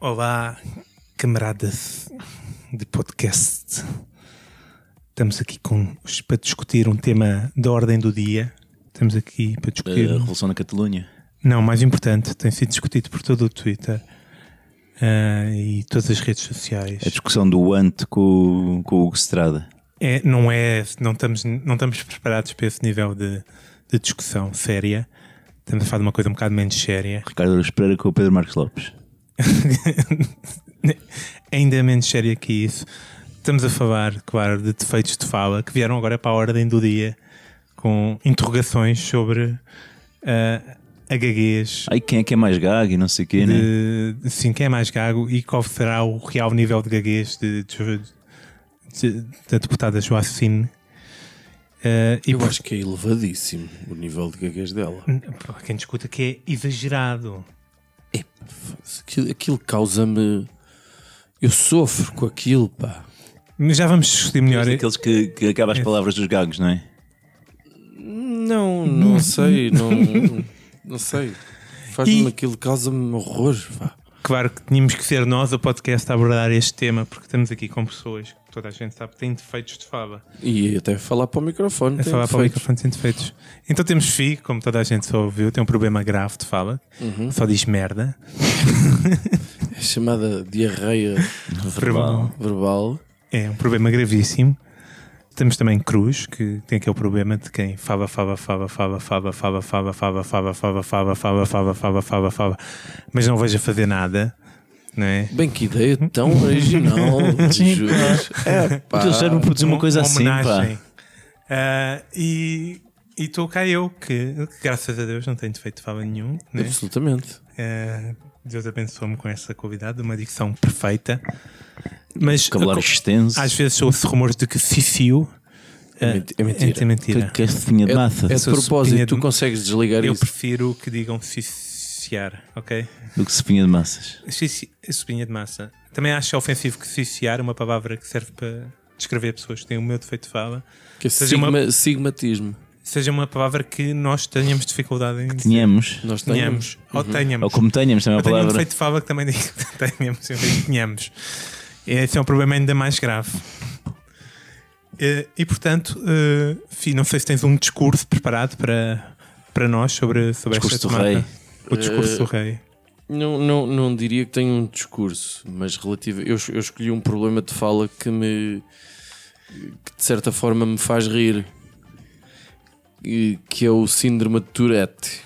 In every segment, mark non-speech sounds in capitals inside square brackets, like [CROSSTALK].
Olá, camaradas de podcast. Estamos aqui com, para discutir um tema da ordem do dia. Estamos aqui para A discutir. Revolução na Catalunha. Não, mais importante, tem sido discutido por todo o Twitter ah, e todas as redes sociais. A discussão do ante com, com o Hugo Estrada. É, não é, não estamos, não estamos preparados para esse nível de, de discussão séria. Estamos a falar de uma coisa um bocado menos séria. [LAUGHS] Ricardo Pereira com o Pedro Marcos Lopes. Ainda menos séria que isso. Estamos a falar, claro, de defeitos de fala que vieram agora para a ordem do dia com interrogações sobre ah, a gaguez Ai, quem é que é mais gago e não sei o quê, né? de, sim, quem é mais gago e qual será o real nível de gaguez de, de- de- da deputada Joacine. E Eu por- acho que é elevadíssimo o nível de gaguez dela. Quem discuta que é exagerado. Aquilo, aquilo causa-me. Eu sofro com aquilo, pá. Mas já vamos discutir melhor. Aqueles que, que acabam as palavras dos gagos, não é? Não, não sei, não, não sei. Faz-me E- aquilo, causa-me horror. Claro que tínhamos que ser nós, o podcast, a abordar este tema, porque estamos aqui com pessoas que toda a gente sabe que têm defeitos de fava. E até falar para o microfone. É tem falar para o defeitos. microfone sem defeitos. Então temos Fi, como toda a gente só ouviu, tem um problema grave de fala, só diz merda. [LAUGHS] É chamada diarreia Verbal. verbal. É um problema gravíssimo. Temos também Cruz, que tem aquele problema de quem fava, fava, fava, fava, fava, fava, fava, fava, fava, fava, fava, fava, fava, fava, fava, fava, mas não vejo a fazer nada, é? Bem, que ideia tão original, juros. É, pá. Já não produzir uma coisa assim, pá. homenagem. Ah, e e estou cá eu, que, graças a Deus não tenho defeito de fala nenhum, né? Absolutamente. Ah, Deus abençoou-me com essa qualidade, uma dicção perfeita. Mas Vocabulário extenso. às vezes ouço rumores de que Fifiu É menti- é mentira. É mentira. Que castefinha de massa. É de Sou propósito, tu de- consegues desligar Eu isso. prefiro que digam ciciar, ok? Do que sopinha de massas. Sopinha de massa. Também acho ofensivo que ciciar é uma palavra que serve para descrever pessoas que têm o meu defeito de fala. Que é seja uma- sigma- sigmatismo. Seja uma palavra que nós tenhamos dificuldade em dizer. Tínhamos. Nós Tenhamos. Ou tenhamos. Ou como tenhamos, também é Eu uma tenho um palavra. defeito de fala que também digo [LAUGHS] que tenhamos. Eu digo tenhamos. Esse é um problema ainda mais grave. Eh, E portanto, eh, não sei se tens um discurso preparado para, para nós sobre, sobre Discurso esta do temática. rei. O discurso Eh, do rei. Não, não, não diria que tenho um discurso, mas relativo. Eu, eu escolhi um problema de fala que me. que de certa forma me faz rir. E- Que é o síndrome de Tourette.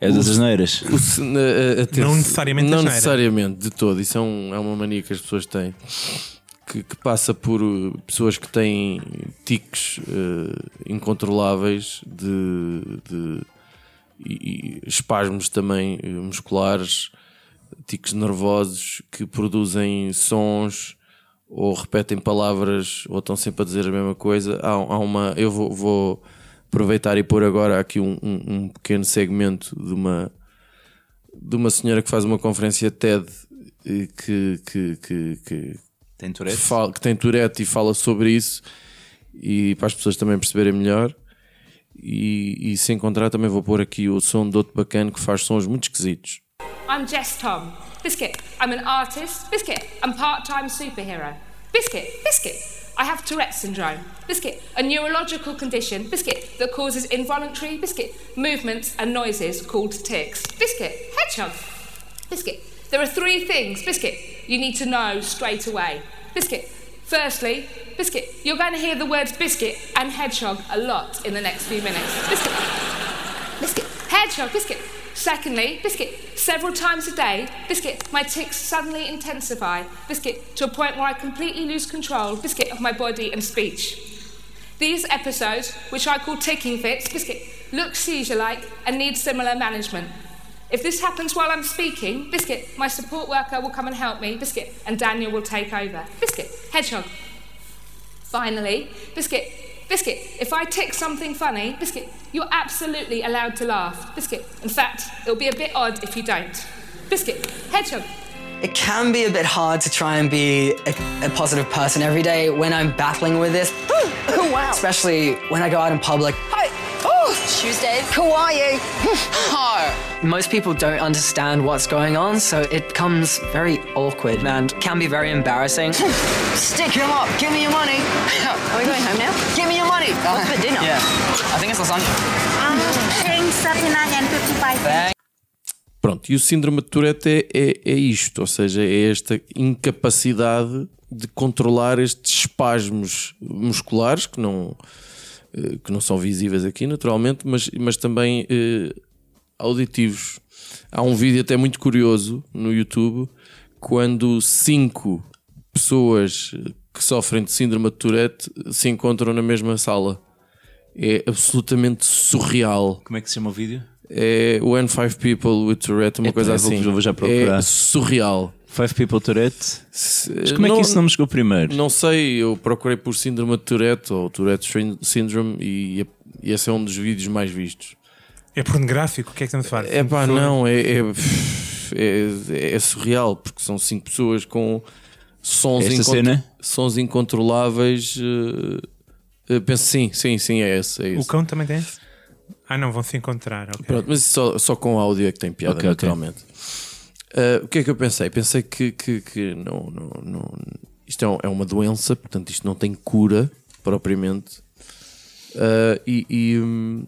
É das asneiras. O si- a- a- atenção- Não necessariamente Não asneira. necessariamente, de todo. Isso é, um- é uma mania que as pessoas têm. Que, que passa por uh, pessoas que têm tiques uh, incontroláveis de, de- e, e espasmos também uh, musculares, tiques nervosos que produzem sons ou repetem palavras ou estão sempre a dizer a mesma coisa. Há, há uma. Eu vou, vou aproveitar e pôr agora aqui um, um- um pequeno segmento de uma de uma senhora que faz uma conferência TED eh, que, que, que, que, Tem Tourette? fala- que tem Tourette e fala sobre isso e para as pessoas também perceberem melhor. E, e se encontrar, também vou pôr aqui o som de outro bacana que faz sons muito esquisitos. I'm Jess Tom. Biscuit, I'm an artist. Biscuit, I'm part-time superhero. Biscuit, biscuit, I have Tourette syndrome. Biscuit, a neurological condition. Biscuit that causes involuntary biscuit movements and noises called tics. Biscuit, hedgehog. Biscuit, there are three things, Biscuit, you need to know straight away. Biscuit, firstly, Biscuit, you're going to hear the words biscuit and hedgehog a lot in the next few minutes. Biscuit. Biscuit. Hedgehog, biscuit. Secondly, biscuit. Several times a day, biscuit. My tics suddenly intensify, biscuit, to a point where I completely lose control, biscuit, of my body and speech. These episodes, which I call ticking fits, biscuit, look seizure-like and need similar management. If this happens while I'm speaking, biscuit, my support worker will come and help me, biscuit, and Daniel will take over. Biscuit, hedgehog. Finally, biscuit, Biscuit, if I tick something funny, Biscuit, you're absolutely allowed to laugh. Biscuit, in fact, it'll be a bit odd if you don't. Biscuit, hedgehog. It can be a bit hard to try and be a, a positive person every day when I'm battling with this. [GASPS] Oh, wow. Especially when I go out in public. Hi. Oh, Tuesday. Who are you? Hi. Most people don't understand what's going on, so it becomes very awkward and can be very embarrassing. [LAUGHS] Stick him up. Give me your money. [LAUGHS] are we going home now? Give me your money. What's for dinner? [LAUGHS] yeah, I think it's lasagna. Um, paying 39 and 55 Thank Pronto, e o síndrome de Tourette é, é, é isto, ou seja, é esta incapacidade de controlar estes espasmos musculares que não, eh, que não são visíveis aqui, naturalmente, mas, mas também eh, auditivos. Há um vídeo até muito curioso no YouTube quando cinco pessoas que sofrem de síndrome de Tourette se encontram na mesma sala. É absolutamente surreal Como é que se chama o vídeo? é When Five People with Tourette, uma Epá, coisa assim. vou já procurar. É surreal. Five People Tourette. Mas como é que isso não me chegou primeiro? Não sei, eu procurei por síndrome de Tourette ou Tourette Syn- Syndrome e, e esse é um dos vídeos mais vistos. É pornográfico? O que é que estamos a falar? É pá, não, é, é, é, é surreal porque são cinco pessoas com sons, incontro- cena? sons incontroláveis. eh, eh, penso sim, sim, sim, é esse. É O esse. cão também tem? Ah, não, vão se encontrar. ok. Pronto, mas só, só com áudio é que tem piada, Ok, ok. naturalmente. Uh, o que é que eu pensei? Pensei que, que, que não, não, não, isto é, um- é uma doença, portanto, isto não tem cura propriamente. Uh, e, e, hum,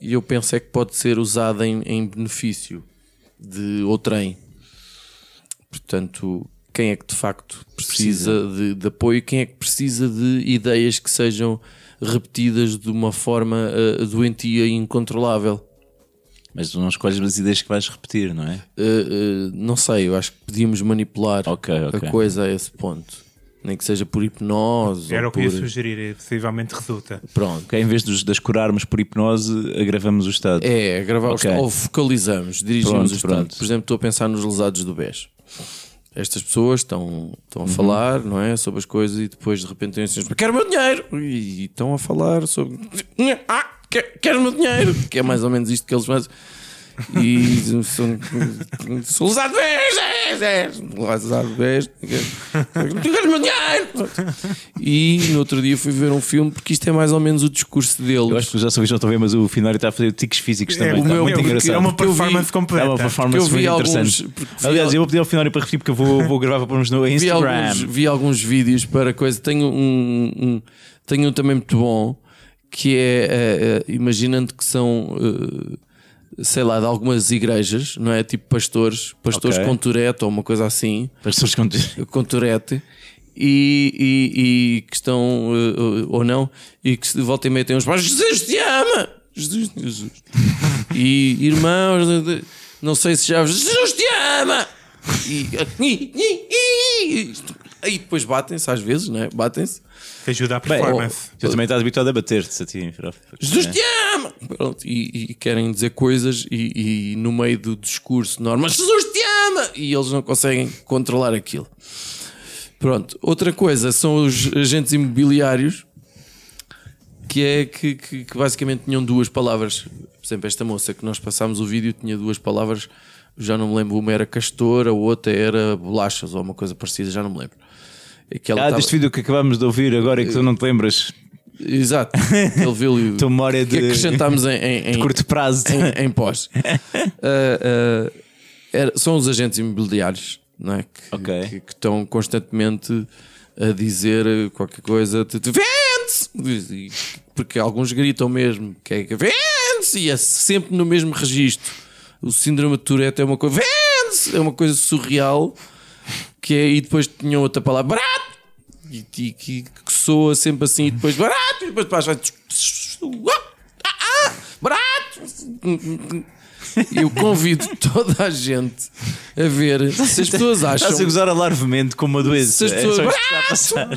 e eu pensei que pode ser usada em, em benefício de outrem. Portanto, quem é que de facto precisa, De, de apoio? Quem é que precisa de ideias que sejam repetidas de uma forma uh, doentia e incontrolável? Mas tu não escolhes as ideias que vais repetir, não é? Uh, uh, não sei, eu acho que podíamos manipular Ok, ok. a coisa a esse ponto. Nem que seja por hipnose Era ou o que eu ia por... sugerir, e possivelmente resulta. Pronto. Em vez de, de as curarmos por hipnose, agravamos o estado. É, gravar Ok. ou focalizamos, dirigimos Pronto, o estado. pronto. Por exemplo, estou a pensar nos lesados do BES. Estas pessoas estão, estão a Uhum. falar, não é? Sobre as coisas e depois de repente têm assim, quero o meu dinheiro! E estão a falar sobre. Ah, quero, quero o meu dinheiro! Que é mais ou menos isto que eles fazem. E são, sou lesado! É, é, o meu dinheiro! E no outro dia fui ver um filme porque isto é mais ou menos o discurso deles. Eu acho que já vi, já estou a ver, mas o Finório está a fazer tiques físicos É, também. o está meu- muito engraçado. é uma vi- performance É completa. uma Porque performance eu vi alguns- interessante. vi Aliás, al- eu vou pedir ao Finório para repetir porque eu vou, vou gravar para pôrmos no vi Instagram. alguns, vi alguns vídeos para coisa. Tenho um, um- tenho um também muito bom que é eh, eh, imaginando que são eh, sei lá, de algumas igrejas, não é? Tipo pastores, pastores Ok. com Tourette ou uma coisa assim, pessoas que com Tourette. E, e- e que estão, eh, ou não, e que de volta e meia têm uns pais, Jesus te ama! Jesus, Jesus. E irmãos, não sei se já Jesus te ama! E, e, e, e, aí depois batem-se às vezes, não é? Batem-se. Que ajuda a Bem, performance. tu também estás habituado a bater-te a ti. Jesus É. te ama! Pronto, e, e querem dizer coisas e, e no meio do discurso normal, Jesus te ama! E eles não conseguem controlar aquilo. Pronto, outra coisa são os agentes imobiliários que é que, que- que basicamente tinham duas palavras. Por exemplo, esta moça que nós passámos o vídeo tinha duas palavras, já não me lembro, uma era castor, a outra era bolachas ou uma coisa parecida, já não me lembro. Que ela Ah, tava- deste vídeo que acabámos de ouvir agora e que tu não te lembras Exato, [LAUGHS] ele viu Tua memória que de- acrescentámos em, em, de em- curto prazo. em, em pós. Ah, [LAUGHS] ah, era- são os agentes imobiliários não é? que, Ok. que- que estão constantemente a dizer qualquer coisa, tu- tu vende-se! E- Porque alguns gritam mesmo que é que vende-se e é sempre no mesmo registro. O síndrome de Tourette é uma coisa, vende-se! É uma coisa surreal que é, e depois tinham outra palavra, barato! E, e que, que soa sempre assim, e depois barato, e depois para ah, ah, barato! Eu convido toda a gente a ver se as pessoas acham. Estás a gozar alarvemente com uma doença. Se as É pessoas- passar.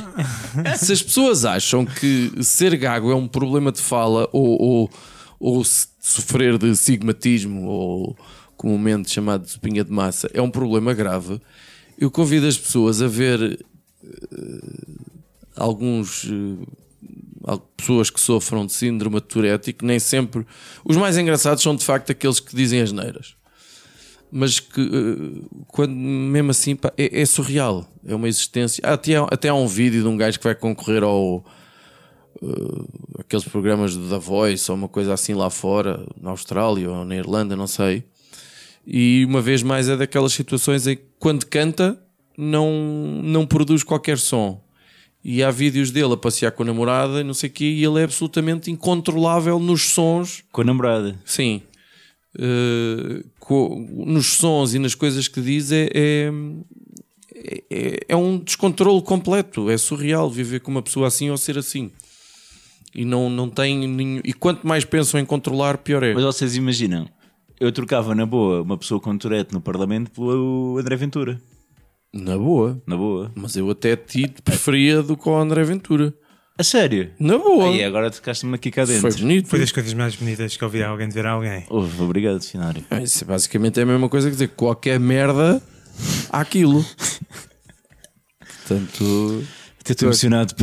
Se as pessoas acham que ser gago é um problema de fala ou, ou, ou sofrer de sigmatismo ou comumente chamado de espinha de massa é um problema grave, eu convido as pessoas a ver eh, alguns há pessoas que sofram de síndrome de Tourette que nem sempre. Os mais engraçados são de facto aqueles que dizem as neiras. Mas que, eh, quando, mesmo assim, pá, é, é surreal. É uma existência. Até, até há um vídeo de um gajo que vai concorrer ao. aqueles programas da Voice ou uma coisa assim lá fora, na Austrália ou na Irlanda, não sei. E uma vez mais é daquelas situações em que quando canta não, não produz qualquer som. E há vídeos dele a passear com a namorada e não sei o quê, e ele é absolutamente incontrolável nos sons. Com a namorada. Sim. Eh, co- nos sons e nas coisas que diz é, é, é, é um descontrole completo. É surreal viver com uma pessoa assim ou ser assim. E não, não tem nenhum. E quanto mais pensam em controlar, pior é. Mas vocês imaginam, eu trocava na boa uma pessoa com Tourette no Parlamento pelo André Ventura. Na boa. Na boa. Mas eu até ti preferia do que o André Ventura. A sério? Na boa. E agora tocaste-me aqui cá dentro. Foi bonito. Foi das coisas mais bonitas que eu vi alguém dizer a alguém. Obrigado, Finário. Ah, Isso basicamente é a mesma coisa que dizer qualquer merda há aquilo. Portanto, Até estou emocionado.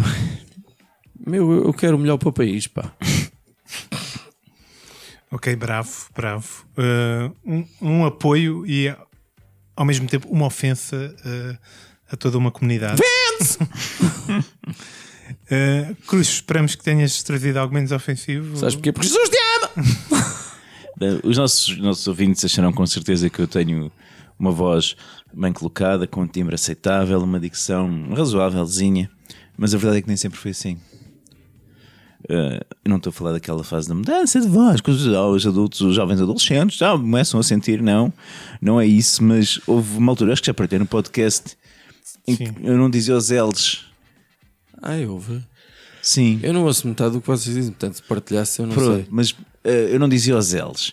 meu, eu quero o melhor para o país, pá. Ok, bravo, bravo. Uh, um, um apoio e ao mesmo tempo uma ofensa uh, a toda uma comunidade. Vence! Uh, [LAUGHS] Cruz, esperamos que tenhas trazido algo menos ofensivo. Sabes porquê? Porque Jesus te ama! [LAUGHS] Os nossos, nossos ouvintes acharão com certeza que eu tenho uma voz bem colocada, com um timbre aceitável, uma dicção razoávelzinha, mas a verdade é que nem sempre foi assim. Eu não estou a falar daquela fase da mudança de voz que os, os adultos, os jovens adolescentes já começam a sentir, não, não é isso, mas houve uma altura, acho que já partei no podcast, em que Sim. eu não dizia os L's. Ai, ouve. Sim. Eu não ouço metade do que vocês dizem, portanto, se partilhasse, eu não Pronto, sei. mas eh, eu não dizia os L's.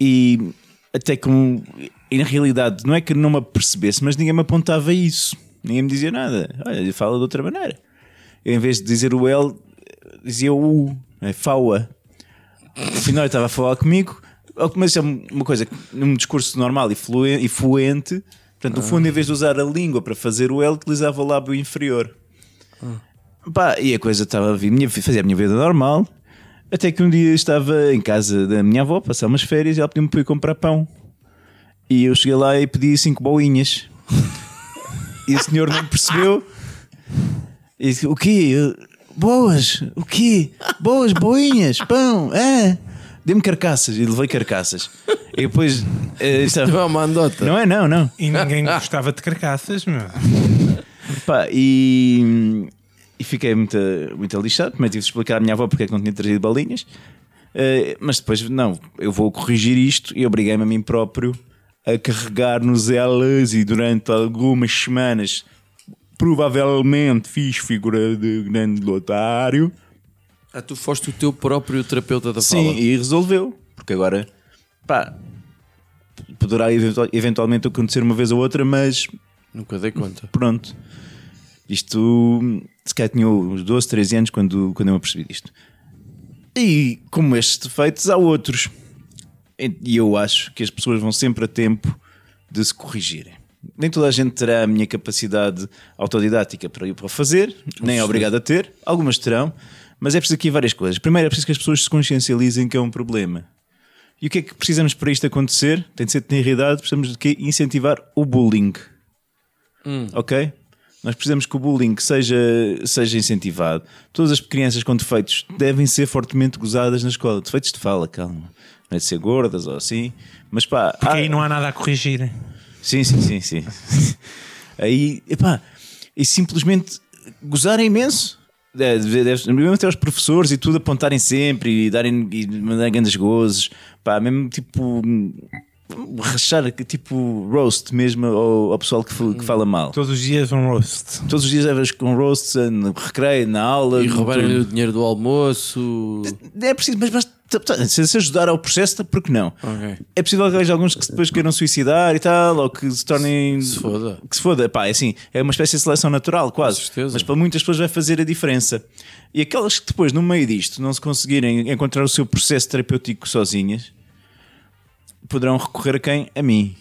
E até que, um- e na realidade, não é que não me apercebesse, mas ninguém me apontava isso. Ninguém me dizia nada. Olha, fala de outra maneira. Eu, em vez de dizer o L, dizia o U, é FAUA. Afinal, ele estava a falar comigo, mas é uma coisa, que num discurso normal e fluen- e fluente, portanto, no fundo, em vez de usar a língua para fazer o L, utilizava o lábio inferior. Pá, e a coisa estava a vir, minha, fazia a minha vida normal. Até que um dia estava em casa da minha avó, passar umas férias, e ela pediu-me para ir comprar pão. E eu cheguei lá e pedi cinco boinhas. [LAUGHS] e o senhor não percebeu. E disse: O quê? Boas, o quê? Boas boinhas, pão, ah. Dê-me carcaças. E levei carcaças. E depois. eh, estava- Não é uma andota. Não é, não, não. E ninguém gostava de carcaças, meu. Pá, e, e fiquei muito, muito lixado. Primeiro tive de explicar à minha avó porque é que não tinha trazido balinhas. Eh, mas depois, não, eu vou corrigir isto e obriguei-me a mim próprio a carregar nos elas. E durante algumas semanas, provavelmente, fiz figura de grande lotário. Ah, tu foste o teu próprio terapeuta da Sim, fala. e resolveu. Porque agora, pá, poderá eventual- eventualmente acontecer uma vez ou outra, mas Nunca dei conta. Pronto. Isto, se calhar tinha uns 12, 13 anos quando, quando eu me apercebi disto. E como estes defeitos, há outros. E eu acho que as pessoas vão sempre a tempo de se corrigirem. Nem toda a gente terá a minha capacidade autodidática para ir para o fazer, nem é obrigado a ter. Algumas terão, mas é preciso aqui várias coisas. Primeiro, é preciso que as pessoas se consciencializem que é um problema. E o que é que precisamos para isto acontecer? Tem de ser de realidade, precisamos de quê? incentivar o bullying ok? Nós precisamos que o bullying seja, seja incentivado. Todas as crianças com defeitos devem ser fortemente gozadas na escola. Defeitos de fala, calma. Não é de ser gordas ou assim. Mas pá. Porque há- aí não há nada a corrigir. Sim, sim, sim, sim. [LAUGHS] Aí, epá, e simplesmente gozarem imenso. Deve, deve, mesmo até os professores e tudo apontarem sempre e darem e mandarem grandes gozes, pá, mesmo tipo rachar, tipo roast mesmo ao, ao pessoal que, que fala mal. Todos os dias um roast. Todos os dias levas com roasts eh, no recreio, na aula. E no roubarem-lhe o dinheiro do almoço. É preciso, mas basta se se ajudar ao processo, por que não? Ok. É possível que haja alguns que depois queiram suicidar e tal, ou que se tornem. Se foda. Que se foda. Pá, é assim, é uma espécie de seleção natural, quase. Com certeza. Mas para muitas pessoas vai fazer a diferença. E aquelas que depois, no meio disto, não se conseguirem encontrar o seu processo terapêutico sozinhas, poderão recorrer a quem? A mim.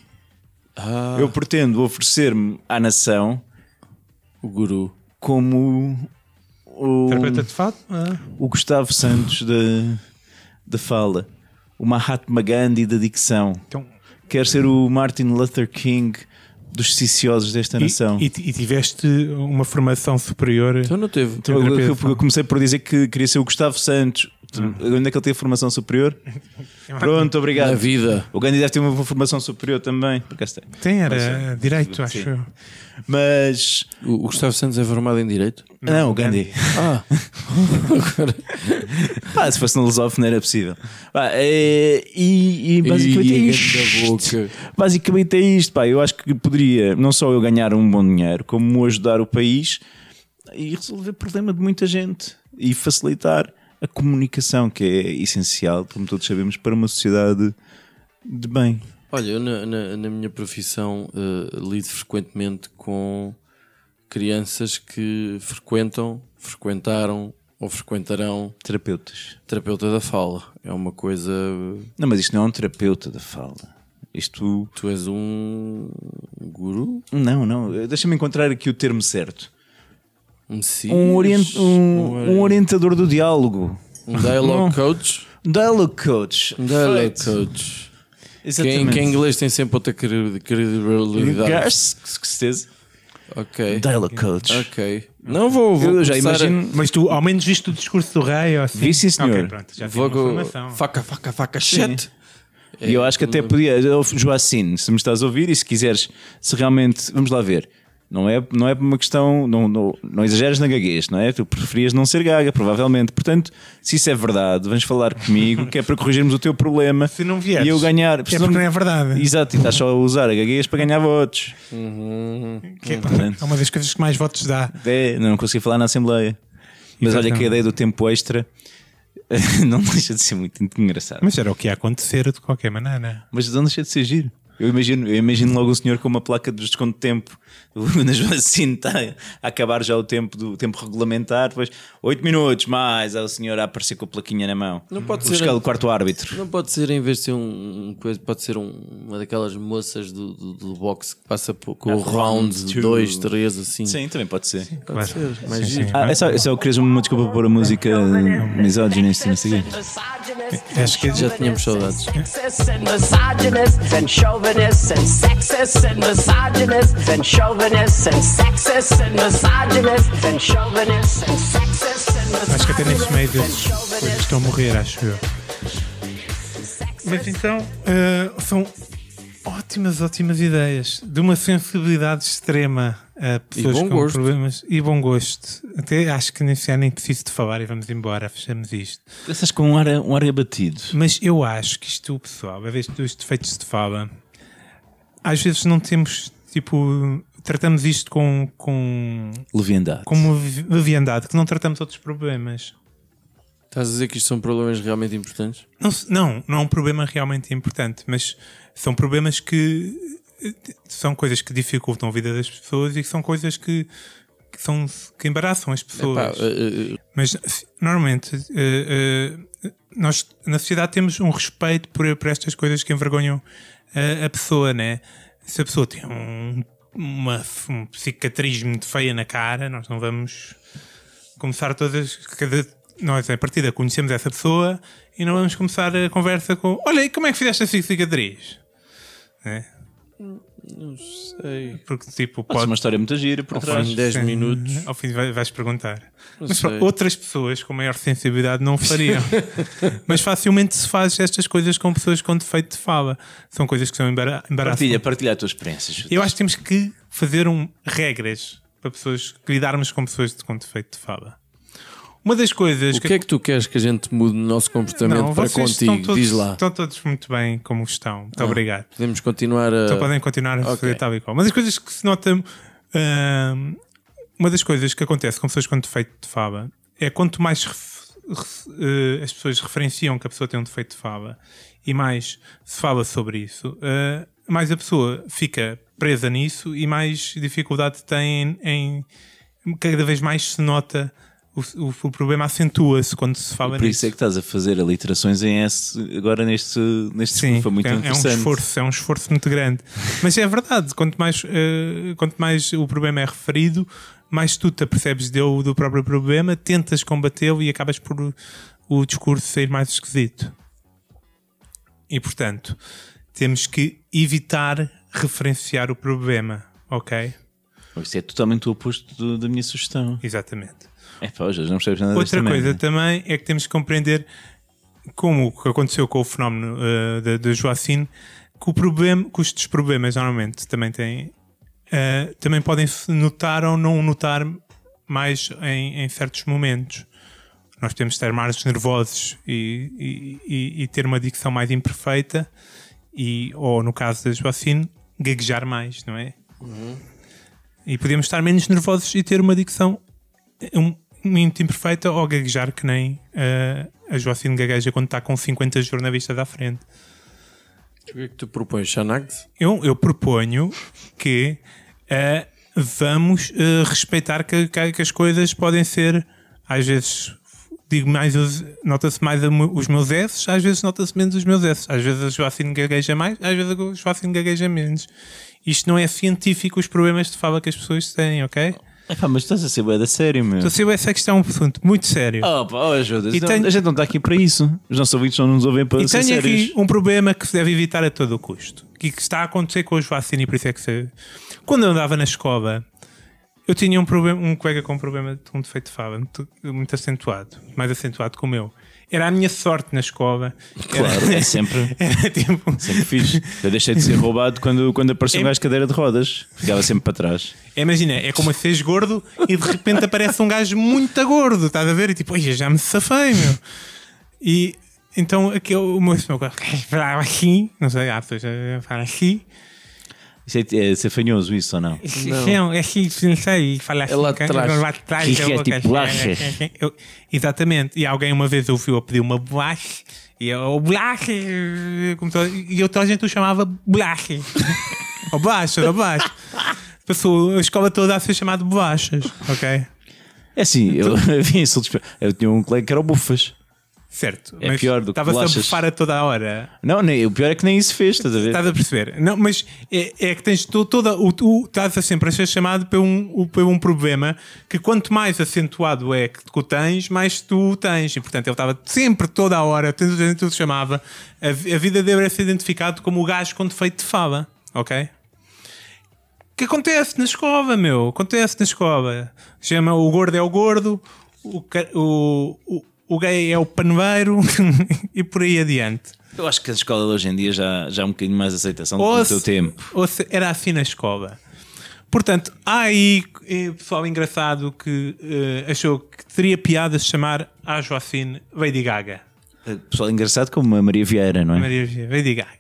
Ah, Eu pretendo oferecer-me à nação o guru. como o, de fato? Ah. o Gustavo Santos da, da fala, o Mahatma Gandhi da dicção. Então, Quer ser o Martin Luther King dos ciciosos desta nação. e, e, e tiveste uma formação superior. Então não teve. Eu- eu, eu fala. comecei por dizer que queria ser o Gustavo Santos. Onde é que ele teve formação superior? [LAUGHS] Pronto, Na obrigado. vida. O Gandhi deve ter uma formação superior também. Por acaso tem. Tem, era direito, acho Sim. eu. Mas. O, o Gustavo Santos é formado em Direito? Não, o Gandhi. Ah, [LAUGHS] Pá, se fosse no Lusófono não era possível. Pá, é, e, e basicamente é Ih, isto. Basicamente é isto. Pá. Eu acho que poderia não só eu ganhar um bom dinheiro, como ajudar o país e resolver o problema de muita gente e facilitar a comunicação, que é essencial, como todos sabemos, para uma sociedade de bem. Olha, eu na, na, na minha profissão eh, lido frequentemente com crianças que frequentam, frequentaram ou frequentarão Terapeutas. terapeuta da fala. É uma coisa. Não, mas isto não é um terapeuta da fala. Isto. Tu és um guru? Não, não. Deixa-me encontrar aqui o termo certo. Um Messias? Um, orient, um, um orientador do diálogo. um dialogue coach? Dialogue coach. Um dialogue Feito. coach. Que em, Exatamente. que em inglês tem sempre outra credi- credibilidade. Com certeza. Ok. Dialogue coach. Ok. Não vou, vou Eu já começar a- imagino. Mas tu ao menos viste o discurso do rei ou assim? Vi, sim, senhor. Ok, pronto, já Vou com informação. faca, faca, faca, shit. E eu acho que até podia. Joacine, se me estás a ouvir e se quiseres, se realmente. Vamos lá ver. Não é, não é uma questão. Não, não, não exageres na gaguez, não é? Tu preferias não ser gaga, provavelmente. Portanto, se isso é verdade, vens falar comigo, que é para corrigirmos o teu problema. Se não vieres, E eu ganhar. é porque não é verdade. Exato, e estás só a usar a gaguez para ganhar votos. Que é, Portanto. é uma das coisas que mais votos dá. É, não consegui falar na Assembleia. Mas olha que a ideia do tempo extra [LAUGHS] não deixa de ser muito engraçado. Mas era o que ia acontecer de qualquer maneira. Mas não deixa de ser giro. Eu imagino, eu imagino logo o senhor com uma placa de desconto de tempo. [LAUGHS] Na Joacine está a acabar já o tempo do tempo regulamentar. Depois, 8 minutos mais. Há o senhor a aparecer com a plaquinha na mão. Não pode o ser- do quarto árbitro. Não pode ser, em vez de ser um, coisa, pode ser um- uma daquelas moças do, do, do boxe que passa por- com o round round two. 2, 3, assim. Sim, também pode ser. Pode ser, mais Sim, sim. Ah, é só, é só querias uma desculpa para pôr a música misogynist, não sei o quê. Acho que Já tínhamos saudades. Sexist and misogynists and chauvinists and sexists and misogynists and chauvinists and sexists and misogynists and chauvinists and sexists and Acho que até nesse meio misogynists chauvinists estão a morrer, acho eu. Mas então, eh, são ótimas, ótimas ideias. De uma sensibilidade extrema a pessoas com gosto. problemas e bom gosto. Até acho que nem sequer nem preciso de falar e vamos embora, fechamos isto. Pensas com um ar, um ar abatido. Mas eu acho que isto, pessoal, a vez dos defeitos de fala, às vezes não temos, tipo, tratamos isto com, com, Leviandade. com uma leviandade, que não tratamos outros problemas. Estás a dizer que isto são problemas realmente importantes? Não, não, não é um problema realmente importante, mas são problemas que são coisas que dificultam a vida das pessoas e que são coisas que, que, são, que embaraçam as pessoas. Epá, eh, eh, Mas normalmente eh, nós na sociedade temos um respeito por, por estas coisas que envergonham a, pessoa, né? Se a pessoa tem um, uma um cicatriz muito feia na cara, nós não vamos começar todas. Cada, nós, a partida, conhecemos essa pessoa e não vamos começar a conversa com: Olha, e como é que fizeste essa cicatriz? Né? Não sei. Porque, tipo, Pode uma história muito gira por Ao trás. fim de 10 Sim. minutos. Ao fim vai- vais perguntar. Não Mas sei. outras pessoas com maior sensibilidade não o fariam. [LAUGHS] Mas facilmente se faz estas coisas com pessoas com defeito de fala. São coisas que são embara embaraçosas. Partilha, partilha a tua experiência. Júlio. Eu acho que temos que fazer um, regras para pessoas lidarmos com pessoas com defeito de fala. Uma das coisas O que é que tu queres que a gente mude no nosso comportamento não, para contigo? estão todos, Diz lá. Estão todos muito bem como estão. Muito obrigado. Podemos continuar a. Então podem continuar a ok. fazer tal e qual. Uma das coisas que se nota, hum, uma das coisas que acontece com pessoas com defeito de fala é quanto mais eh, as pessoas referenciam que a pessoa tem um defeito de fala e mais se fala sobre isso, eh, mais a pessoa fica presa nisso e mais dificuldade tem em, em- cada vez mais se nota o, o- o problema acentua-se quando se fala Por nisso. isso é que estás a fazer aliterações em S agora neste, neste Sim, foi muito é, é um interessante. esforço, é um esforço muito grande. Mas é verdade, quanto mais, eh, quanto mais o problema é referido, mais tu te apercebes dele, do próprio problema, tentas combatê-lo e acabas por o, o discurso sair mais esquisito. E portanto, temos que evitar referenciar o problema, ok? Isso é totalmente o oposto do- da minha sugestão. Exatamente. É pá, já não percebes nada Outra desta coisa merda. também é que temos que compreender como o que aconteceu com o fenómeno eh, da, da Joacine, que, o problema, que estes problemas normalmente também têm, eh, também podem se notar ou não notar mais em, em certos momentos. Nós temos de ter margens nervosos e, e- e- e ter uma dicção mais imperfeita, e, ou no caso da Joacine, gaguejar mais, não é? E podemos estar menos nervosos e ter uma dicção um, muito imperfeita ou gaguejar que nem eh, a Joacine gagueja quando está com 50 jornalistas à frente. O que é que tu propões, Xanax? Eu, eu proponho que eh, vamos eh, respeitar que, que- as coisas podem ser, às vezes, digo mais, nota-se mais os meus S, às vezes nota-se menos os meus S. Às vezes a Joacine gagueja mais, às vezes a Joacine gagueja menos. Isto não é científico, os problemas de fala que as pessoas têm, ok? É mas estás a ser bué da sério, meu. Então, se eu essa questão é um assunto muito sério. Oh, pá, oh, ajuda. E Não, tenho- A gente não está aqui para isso. Os nossos ouvintes não nos ouvem para E ser tenho sérios. aqui um problema que se deve evitar a todo o custo. Que que está a acontecer com os vacinas e por isso é que se... Quando eu andava na escola, eu tinha um, problema, um colega com um problema de um defeito de fala muito, muito acentuado, mais acentuado que o meu. Era a minha sorte na escola. Claro, é sempre, [LAUGHS] Era tipo. sempre fixe. Eu deixei de ser roubado quando, quando apareceu um É- gajo de cadeira de rodas. Ficava sempre para trás. Imagina, é como seres gordo e de repente aparece um gajo muito gordo, estás a ver? E tipo, já me safei, meu. E então aquele, o meu senhor falava assim, não sei, há pessoas a falar assim. Isso é, é ser fanhoso, isso ou não? Não, é assim, não sei, fala assim. É lá que- atrás. lá atrás, Isso é tipo eu- bolacha. eu- Exatamente. E alguém uma vez ouviu a pedir uma bolacha e eu, bolacha, começou- e eu toda a gente o chamava bolacha. [LAUGHS] Ou bolacha, ou bolacha. Passou a escola toda a ser chamado bolachas, ok? É assim, eu [LAUGHS] havia insultos. Eu tinha um colega que era o Bufas. Certo. É pior do que Estava-se a bufar a toda a hora. Não, nem, o pior é que nem isso fez, estás a ver? Estás a perceber? Não, mas é, é que tens to- toda. O, tu estás a sempre a ser chamado por um, o- por um problema que quanto mais acentuado é que tu tens, mais tu tens. E portanto ele estava sempre, toda a hora, tudo tudo chamava. A, a vida dele era ser identificado como o gajo com defeito de fala. Ok? que acontece na escola, meu. Acontece na escola. Chama o gordo é o gordo, o, o, o, o gay é o paneiro [LAUGHS] e por aí adiante. Eu acho que a escola de hoje em dia já, já há um bocadinho mais aceitação do que Ou no se- teu tempo. ou se era assim na escola. Portanto, há aí eh, pessoal engraçado que eh, achou que teria piada se chamar a Joacine Lady Gaga. Pessoal engraçado como a Maria Vieira, não é? Maria Vieira, Lady Gaga.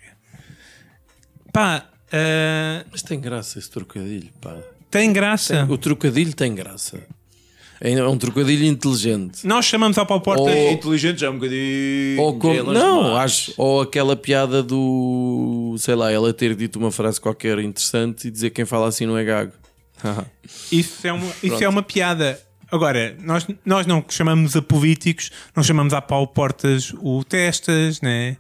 Pá, eh, Mas tem graça esse trocadilho, pá. tem graça. O trocadilho tem graça. É um trocadilho inteligente. Nós chamamos ao Paulo Porta. Ou- inteligente já é um bocadinho. Ou com- é longe não, acho. Ou aquela piada do. Sei lá, ela ter dito uma frase qualquer interessante e dizer que quem fala assim não é gago. [LAUGHS] Isso é uma, isso Pronto. é uma piada. Agora, nós, nós não chamamos a políticos, não chamamos a Paulo Portas o Testas, né?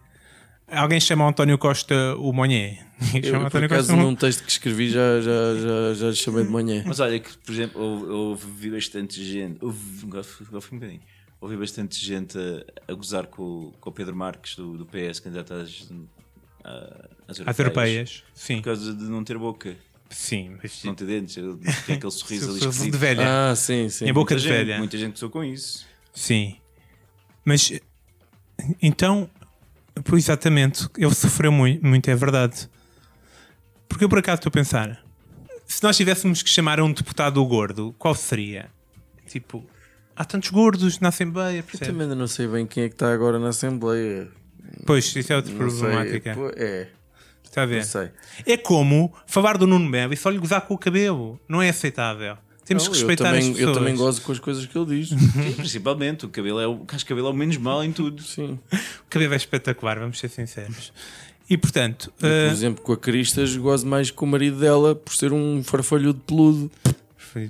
Alguém chama o António Costa o Monhé. [LAUGHS] Eu, o por acaso, num texto que escrevi, já, já, já, já chamei de manhã. Mas olha que, por exemplo, eu, eu ouvi bastante gente. Ouvi, um bocadinho. Ouvi bastante gente a, a gozar com, o- com o Pedro Marques do, do PS, candidato às, a- às Às europeias, sim. Por causa de não ter boca. Sim, mas Não ter dentes. Tem [LAUGHS] aquele sorriso ali esquisito. de velha. Ah, sim, sim. Em boca Muita de gente- velha. Muita gente gozou com isso. Sim. Mas então, exatamente, ele sofreu muito, muito, é verdade. Porque eu por acaso estou a pensar, se nós tivéssemos que chamar um deputado o gordo, qual seria? Tipo, há tantos gordos na Assembleia, Eu percebe? também ainda não sei bem quem é que está agora na Assembleia. Pois, isso é outra Não sei. problemática. Pô, É, Está a ver? não sei. É como falar do Nuno Melo e só lhe gozar com o cabelo. Não é aceitável. Temos Não, que respeitar eu também, as pessoas. Eu também gosto com as coisas que ele diz. [LAUGHS] Sim, principalmente, o cabelo é o, o cabelo é o menos mal em tudo. Sim. O cabelo é espetacular, vamos ser sinceros. E portanto, Eu, por exemplo, com a Cristas, gosto mais com o marido dela por ser um farfalho de peludo. Foi-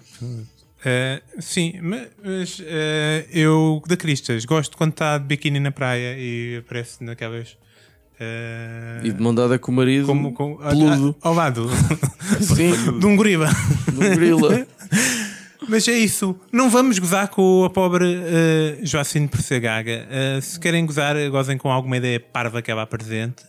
Eh, sim, ma- mas eh, eu da Cristas gosto quando está de biquíni na praia e aparece naquelas. eh, E de mão dada com o marido, como, com, peludo, ao lado [LAUGHS] Sim. de um gorila. de um gorila. [LAUGHS] Mas é isso. Não vamos gozar com a pobre uh, Joacine por ser gaga. Uh, se querem gozar, gozem com alguma ideia parva que ela apresente.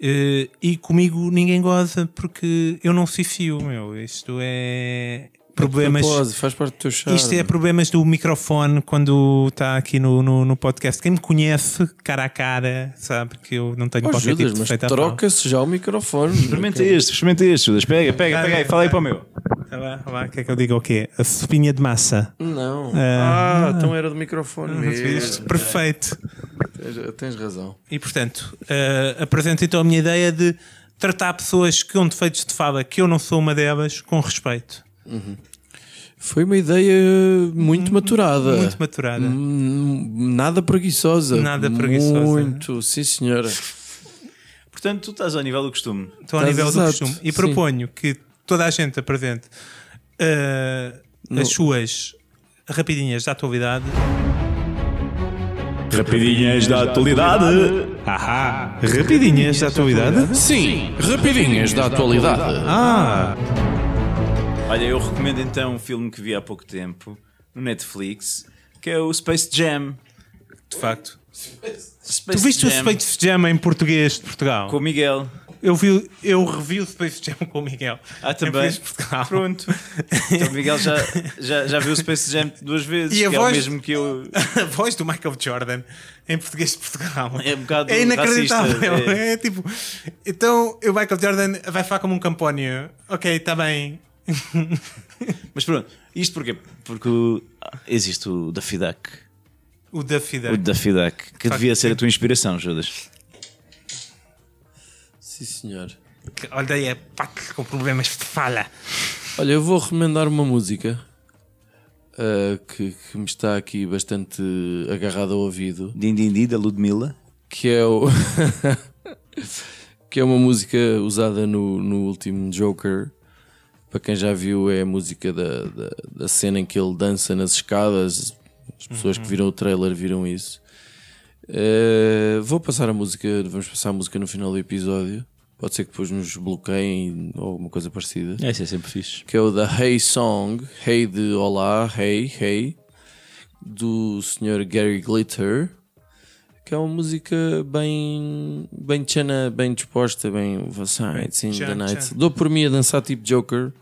Uh, e comigo ninguém goza porque eu não fio, meu. Isto é problemas. Faz parte do teu charme. Isto é problemas do microfone quando está aqui no, no, no podcast. Quem me conhece cara a cara sabe que eu não tenho Oh, qualquer Judas, tipo de mas troca-se já o microfone. Experimenta este, experimenta este, Judas. Pega, pega, pega aí, fala aí para o meu. Lá, lá, quer que eu diga o quê? A sopinha de massa. Não. Ah. Ah, então era do microfone Viste? mesmo. Perfeito. Tens, tens razão. E portanto, eh, apresento então a minha ideia de tratar pessoas com defeitos de fala, que eu não sou uma delas, com respeito. Foi uma ideia muito maturada. Hum, Muito maturada. Hum, Nada preguiçosa. Nada preguiçosa. Muito, sim senhora. Portanto, tu estás ao nível do costume. Estou ao nível do exato, costume. E sim. proponho que toda a gente apresente No- as suas rapidinhas da atualidade. Rapidinhas da atualidade. Ahá! Rapidinhas da atualidade? Sim, rapidinhas da atualidade. Ah! Olha, eu recomendo então um filme que vi há pouco tempo no Netflix, que é o Space Jam. De facto. Space Tu viste o Jam Space Jam em português de Portugal? com o Miguel. Eu, vi, eu revi o Space Jam com o Miguel. Ah, também. Portugal. Pronto. Então o Miguel já, já, já viu o Space Jam duas vezes, E a é voz- o mesmo que eu. [LAUGHS] a voz do Michael Jordan em português de Portugal É um bocado é inacreditável. racista, É. é. tipo, então o Michael Jordan vai falar como um campónio. Ok, está bem. [LAUGHS] Mas pronto, isto porquê? Porque o- existe o Daffy Duck. O Duffy O Duck. Daffy Duck, que devia ser a tua inspiração, Judas. Sim senhor. Que- Olha aí, é pato com problemas de fala. Olha, eu vou recomendar uma música ah, que, que me está aqui bastante agarrada ao ouvido. Din Din Din, da Ludmilla. que é o [LAUGHS] que é uma música usada no, no último Joker para quem já viu é a música da, da, da cena em que ele dança nas escadas as pessoas que viram o trailer viram isso Eh, vou passar a música vamos passar a música no final do episódio pode ser que depois nos bloqueiem ou alguma coisa parecida É, isso é sempre fixe. que é o da Hey Song, Hey de Olá, Hey, Hey, do Sr. Gary Glitter, que é uma música bem, bem chana, bem disposta, bem Sights in the night. chan. Dou por mim a dançar tipo Joker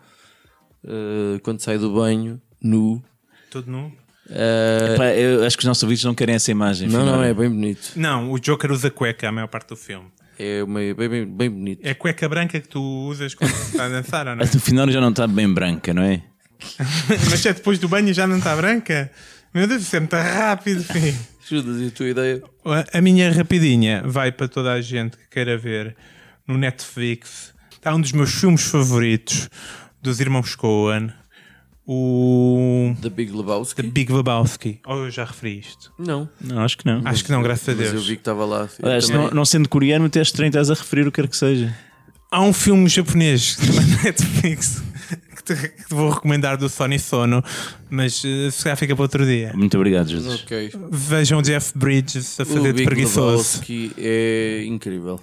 eh, quando sai do banho, nu. Tudo nu? Eh, Pá, eu acho que os nossos ouvintes não querem essa imagem. não, afinal. não, é bem bonito. Não, o Joker usa cueca a maior parte do filme. É uma, bem, bem, bem bonito. É cueca branca que tu usas quando está a dançar, ou não? [LAUGHS] No final já não está bem branca, não é? [LAUGHS] Mas é depois do banho já não está branca? Meu Deus, isso é muito rápido, filho. Judas, e a tua ideia? A minha rapidinha vai para toda a gente que queira ver no Netflix. Está um dos meus filmes favoritos dos irmãos Coen, o The Big Lebowski? The Big Lebowski. Ou eu já referi isto? Não. Não, acho que não. Acho que não, graças a Mas eu Deus. vi que estava lá. Aliás, não, não sendo coreano, até estranho estás a referir o que quer que seja. Há um filme japonês na [LAUGHS] Netflix que te, que te vou recomendar do Sony Sono, mas eh, se calhar fica para outro dia. Muito obrigado, Jesus. Ok. Vejam o Jeff Bridges a O fazer de Big preguiçoso. Lebowski é incrível.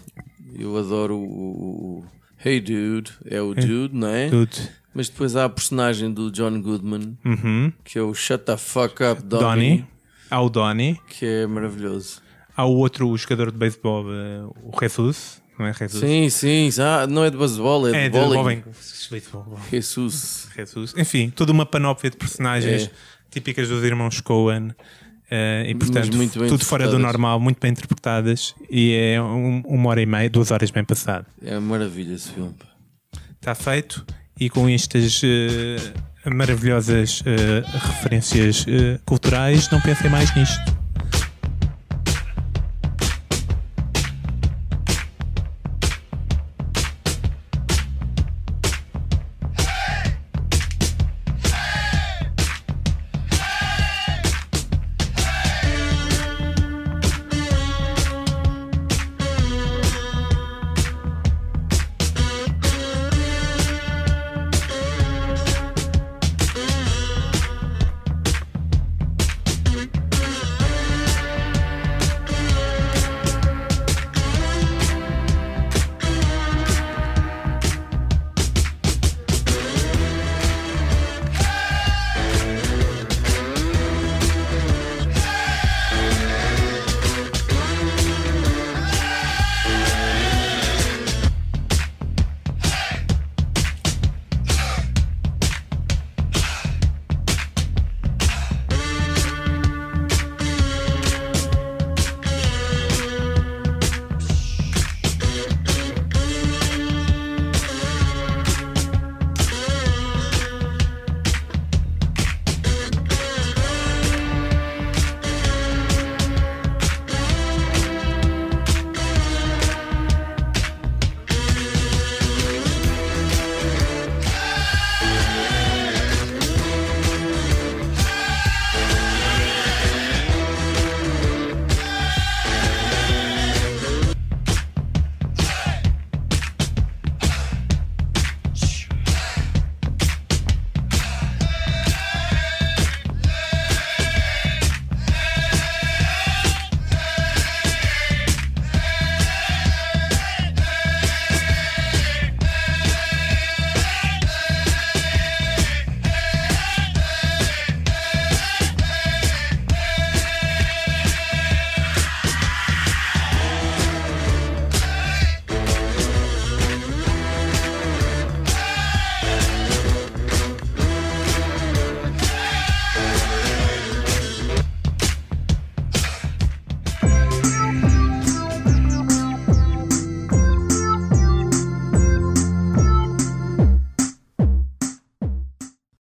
Eu adoro o, o- o Hey Dude, é o Dude, não é? Tudo. Mas depois há a personagem do John Goodman, Uhum. que é o Shut the Fuck Up Donnie, Donnie. Há o Donnie. que é maravilhoso. Há o outro jogador de beisebol, eh, o Jesus. Não é Jesus? Sim, sim, ah, não é de baseball, é, É de de bowling. bowling. Beisebol. Jesus. Jesus. Enfim, toda uma panóplia de personagens É. típicas dos irmãos Coen. eh, e portanto, tudo fora do normal, muito bem interpretadas. E é um- uma hora e meia, duas horas bem passado. É maravilha esse filme. Está feito. E com estas eh, maravilhosas eh, referências eh, culturais, não pensem mais nisto.